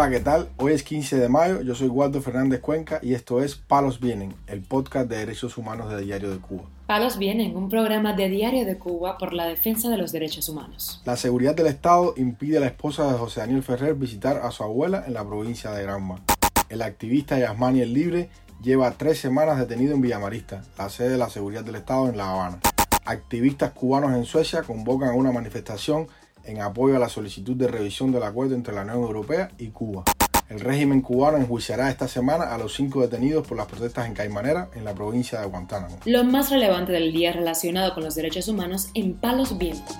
Hola, ¿qué tal? Hoy es 15 de mayo, yo soy Waldo Fernández Cuenca y esto es Palos Vienen, el podcast de derechos humanos de Diario de Cuba. Palos Vienen, un programa de Diario de Cuba por la defensa de los derechos humanos. La seguridad del Estado impide a la esposa de José Daniel Ferrer visitar a su abuela en la provincia de Granma. El activista Yasmani El Libre lleva tres semanas detenido en Villamarista, la sede de la seguridad del Estado en La Habana. Activistas cubanos en Suecia convocan una manifestación en apoyo a la solicitud de revisión del acuerdo entre la Unión Europea y Cuba. El régimen cubano enjuiciará esta semana a los cinco detenidos por las protestas en Caimanera, en la provincia de Guantánamo. Lo más relevante del día relacionado con los derechos humanos en Palos Vientos.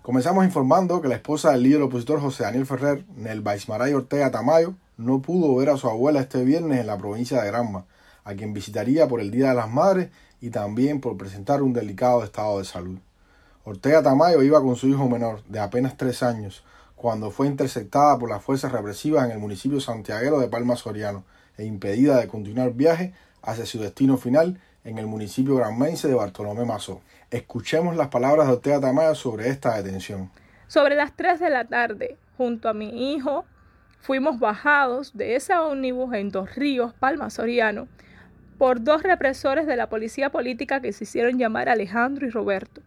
Comenzamos informando que la esposa del líder opositor José Daniel Ferrer, Nel Baismaray Ortega Tamayo, no pudo ver a su abuela este viernes en la provincia de Granma, a quien visitaría por el Día de las Madres y también por presentar un delicado estado de salud. Ortega Tamayo iba con su hijo menor, de apenas tres años, cuando fue interceptada por las fuerzas represivas en el municipio santiaguero de Palma Soriano e impedida de continuar viaje hacia su destino final en el municipio granmense de Bartolomé Mazó. Escuchemos las palabras de Ortega Tamayo sobre esta detención. Sobre las 3 de la tarde, junto a mi hijo, fuimos bajados de ese ómnibus en Dos Ríos, Palma Soriano, por dos represores de la policía política que se hicieron llamar Alejandro y Roberto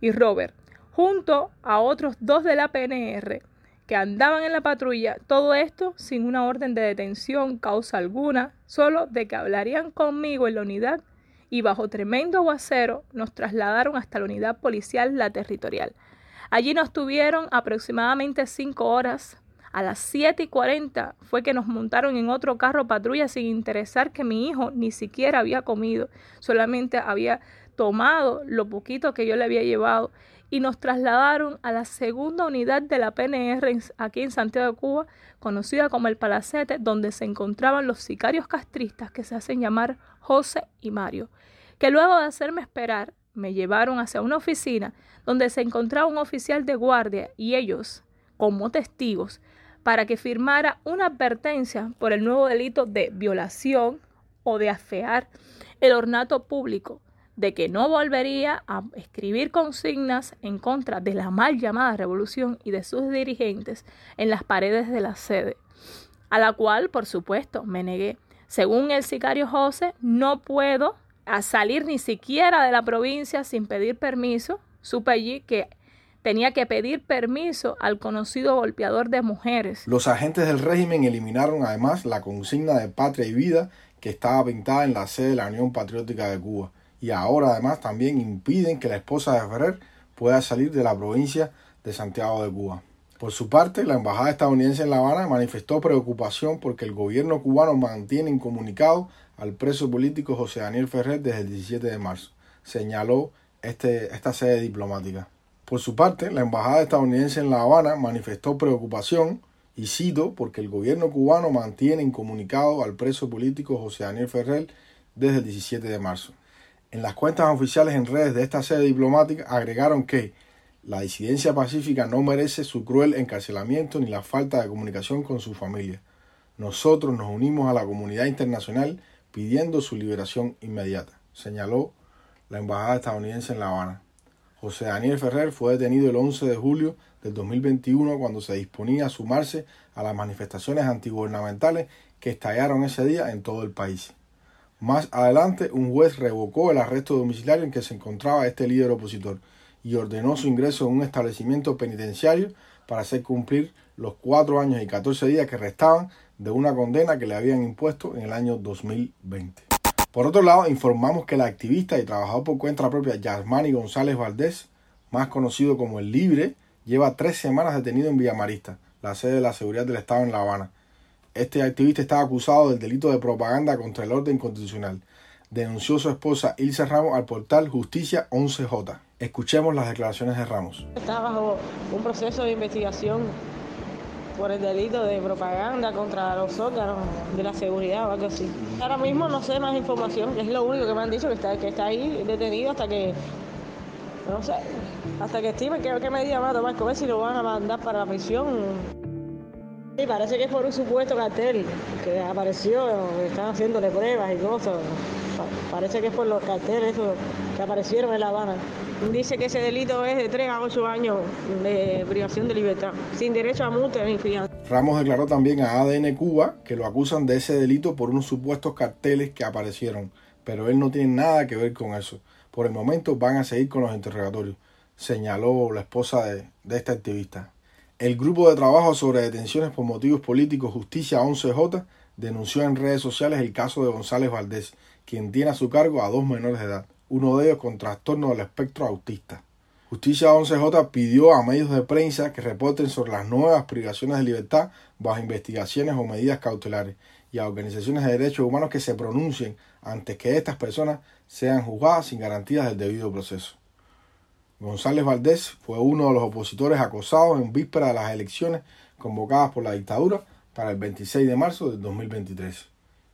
y Robert, junto a otros dos de la PNR que andaban en la patrulla, todo esto sin una orden de detención, causa alguna, solo de que hablarían conmigo en la unidad y bajo tremendo aguacero nos trasladaron hasta la unidad policial La Territorial. Allí nos tuvieron aproximadamente cinco horas. A las 7 y 40 fue que nos montaron en otro carro patrulla sin interesar que mi hijo ni siquiera había comido, solamente había tomado lo poquito que yo le había llevado y nos trasladaron a la segunda unidad de la PNR aquí en Santiago de Cuba, conocida como el Palacete, donde se encontraban los sicarios castristas que se hacen llamar José y Mario, que luego de hacerme esperar me llevaron hacia una oficina donde se encontraba un oficial de guardia y ellos, como testigos, para que firmara una advertencia por el nuevo delito de violación o de afear el ornato público de que no volvería a escribir consignas en contra de la mal llamada revolución y de sus dirigentes en las paredes de la sede, a la cual, por supuesto, me negué. Según el sicario José, no puedo salir ni siquiera de la provincia sin pedir permiso. Supe allí que tenía que pedir permiso al conocido golpeador de mujeres. Los agentes del régimen eliminaron además la consigna de patria y vida que estaba pintada en la sede de la Unión Patriótica de Cuba y ahora además también impiden que la esposa de Ferrer pueda salir de la provincia de Santiago de Cuba. Por su parte, la embajada estadounidense en La Habana manifestó preocupación porque el gobierno cubano mantiene incomunicado al preso político José Daniel Ferrer desde el 17 de marzo, señaló este, esta sede diplomática. Por su parte, la embajada estadounidense en La Habana manifestó preocupación, y cito, porque el gobierno cubano mantiene incomunicado al preso político José Daniel Ferrer desde el 17 de marzo. En las cuentas oficiales en redes de esta sede diplomática agregaron que la disidencia pacífica no merece su cruel encarcelamiento ni la falta de comunicación con su familia. Nosotros nos unimos a la comunidad internacional pidiendo su liberación inmediata, señaló la embajada estadounidense en La Habana. José Daniel Ferrer fue detenido el 11 de julio del 2021 cuando se disponía a sumarse a las manifestaciones antigubernamentales que estallaron ese día en todo el país. Más adelante, un juez revocó el arresto domiciliario en que se encontraba este líder opositor y ordenó su ingreso en un establecimiento penitenciario para hacer cumplir los cuatro años y catorce días que restaban de una condena que le habían impuesto en el año 2020. Por otro lado, informamos que la activista y trabajador por cuenta propia Yasmani González Valdés, más conocido como El Libre, lleva tres semanas detenido en Villamarista, la sede de la seguridad del Estado en La Habana, este activista estaba acusado del delito de propaganda contra el orden constitucional. Denunció su esposa Ilse Ramos al portal Justicia 11J. Escuchemos las declaraciones de Ramos. Está bajo un proceso de investigación por el delito de propaganda contra los órganos de la seguridad o algo así. Ahora mismo no sé más información, es lo único que me han dicho, que está, que está ahí detenido hasta que, no sé, hasta que estime qué, qué medida va a tomar, ver si lo van a mandar para la prisión. Sí, parece que es por un supuesto cartel que apareció, están haciéndole pruebas y cosas. Parece que es por los carteles que aparecieron en La Habana. Dice que ese delito es de 3 a 8 años de privación de libertad, sin derecho a multa ni fianza. Ramos declaró también a ADN Cuba que lo acusan de ese delito por unos supuestos carteles que aparecieron, pero él no tiene nada que ver con eso. Por el momento van a seguir con los interrogatorios, señaló la esposa de, de este activista. El grupo de trabajo sobre detenciones por motivos políticos Justicia 11J denunció en redes sociales el caso de González Valdés, quien tiene a su cargo a dos menores de edad, uno de ellos con trastorno del espectro autista. Justicia 11J pidió a medios de prensa que reporten sobre las nuevas privaciones de libertad bajo investigaciones o medidas cautelares y a organizaciones de derechos humanos que se pronuncien antes que estas personas sean juzgadas sin garantías del debido proceso. González Valdés fue uno de los opositores acosados en víspera de las elecciones convocadas por la dictadura para el 26 de marzo de 2023.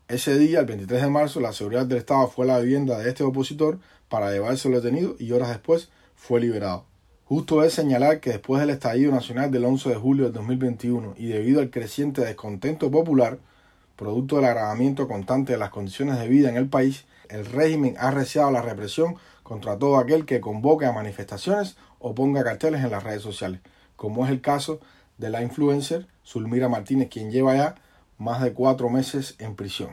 Ese día, el 23 de marzo, la seguridad del Estado fue a la vivienda de este opositor para llevárselo detenido y horas después fue liberado. Justo es señalar que después del estallido nacional del 11 de julio de 2021 y debido al creciente descontento popular, producto del agravamiento constante de las condiciones de vida en el país, el régimen ha arreciado la represión contra todo aquel que convoque a manifestaciones o ponga carteles en las redes sociales, como es el caso de la influencer Zulmira Martínez, quien lleva ya más de cuatro meses en prisión.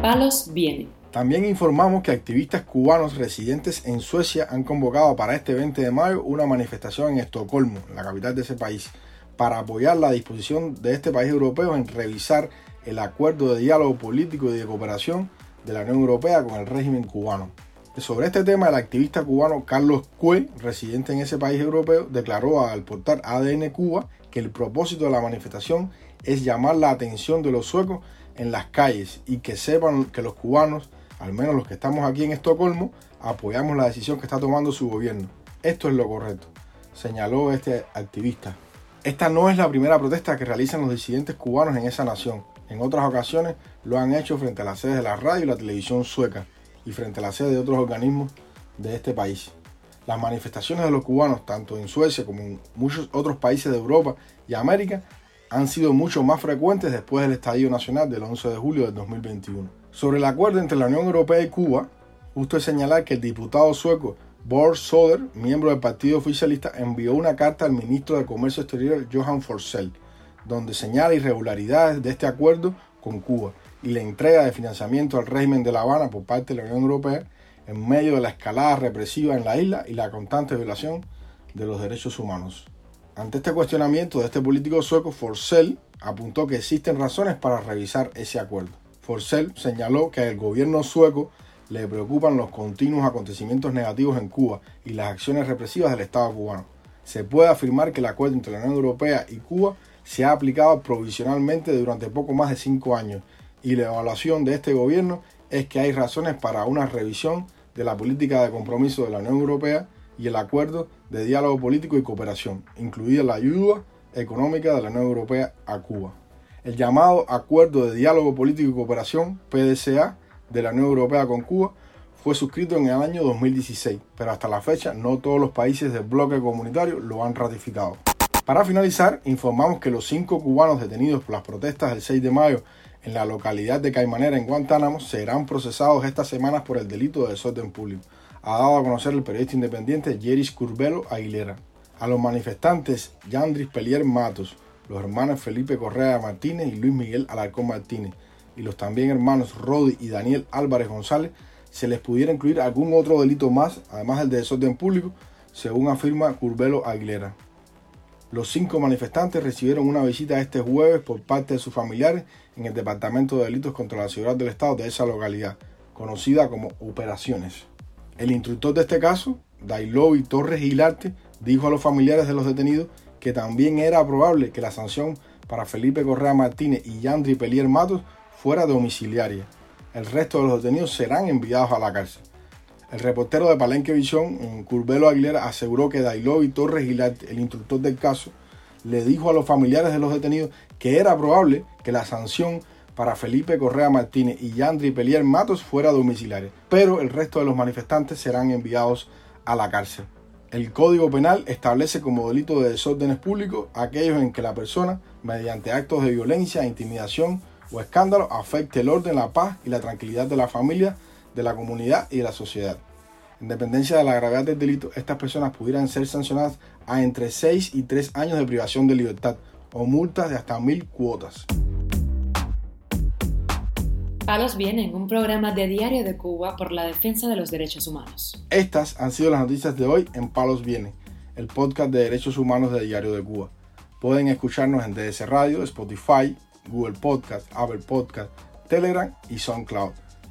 Palos viene. También informamos que activistas cubanos residentes en Suecia han convocado para este 20 de mayo una manifestación en Estocolmo, la capital de ese país, para apoyar la disposición de este país europeo en revisar el acuerdo de diálogo político y de cooperación de la Unión Europea con el régimen cubano. Sobre este tema, el activista cubano Carlos Cue, residente en ese país europeo, declaró al portal ADN Cuba que el propósito de la manifestación es llamar la atención de los suecos en las calles y que sepan que los cubanos, al menos los que estamos aquí en Estocolmo, apoyamos la decisión que está tomando su gobierno. Esto es lo correcto, señaló este activista. Esta no es la primera protesta que realizan los disidentes cubanos en esa nación. En otras ocasiones lo han hecho frente a las sedes de la radio y la televisión sueca y frente a la sede de otros organismos de este país. Las manifestaciones de los cubanos, tanto en Suecia como en muchos otros países de Europa y América, han sido mucho más frecuentes después del estallido nacional del 11 de julio del 2021. Sobre el acuerdo entre la Unión Europea y Cuba, justo es señalar que el diputado sueco Bor Soder, miembro del partido oficialista, envió una carta al ministro de Comercio Exterior Johan Forsell, donde señala irregularidades de este acuerdo con Cuba y la entrega de financiamiento al régimen de La Habana por parte de la Unión Europea en medio de la escalada represiva en la isla y la constante violación de los derechos humanos. Ante este cuestionamiento de este político sueco, Forsell apuntó que existen razones para revisar ese acuerdo. Forsell señaló que al gobierno sueco le preocupan los continuos acontecimientos negativos en Cuba y las acciones represivas del Estado cubano. Se puede afirmar que el acuerdo entre la Unión Europea y Cuba se ha aplicado provisionalmente durante poco más de cinco años y la evaluación de este gobierno es que hay razones para una revisión de la política de compromiso de la Unión Europea y el acuerdo de diálogo político y cooperación, incluida la ayuda económica de la Unión Europea a Cuba. El llamado Acuerdo de Diálogo Político y Cooperación, PDCA, de la Unión Europea con Cuba, fue suscrito en el año 2016, pero hasta la fecha no todos los países del bloque comunitario lo han ratificado. Para finalizar, informamos que los cinco cubanos detenidos por las protestas del 6 de mayo en la localidad de Caimanera, en Guantánamo, serán procesados estas semanas por el delito de desorden público. Ha dado a conocer el periodista independiente Jeris Curbelo Aguilera. A los manifestantes Yandris Pelier Matos, los hermanos Felipe Correa Martínez y Luis Miguel Alarcón Martínez, y los también hermanos Rodi y Daniel Álvarez González, se les pudiera incluir algún otro delito más, además del de desorden público, según afirma Curbelo Aguilera. Los cinco manifestantes recibieron una visita este jueves por parte de sus familiares en el Departamento de Delitos contra la Seguridad del Estado de esa localidad, conocida como Operaciones. El instructor de este caso, Dailovi Torres Gilarte, dijo a los familiares de los detenidos que también era probable que la sanción para Felipe Correa Martínez y Yandri Pelier Matos fuera domiciliaria. El resto de los detenidos serán enviados a la cárcel. El reportero de Palenque Visión, Curbelo Aguilera, aseguró que Dailovi Torres Gilarte, el instructor del caso, le dijo a los familiares de los detenidos que era probable que la sanción para Felipe Correa Martínez y Yandri Pelier Matos fuera domiciliaria, pero el resto de los manifestantes serán enviados a la cárcel. El Código Penal establece como delito de desórdenes públicos aquellos en que la persona, mediante actos de violencia, intimidación o escándalo, afecte el orden, la paz y la tranquilidad de la familia, de la comunidad y de la sociedad. En dependencia de la gravedad del delito, estas personas pudieran ser sancionadas a entre 6 y 3 años de privación de libertad o multas de hasta mil cuotas. Palos Vienen, un programa de Diario de Cuba por la defensa de los derechos humanos. Estas han sido las noticias de hoy en Palos Vienen, el podcast de derechos humanos de Diario de Cuba. Pueden escucharnos en DS Radio, Spotify, Google Podcast, Apple Podcast, Telegram y SoundCloud.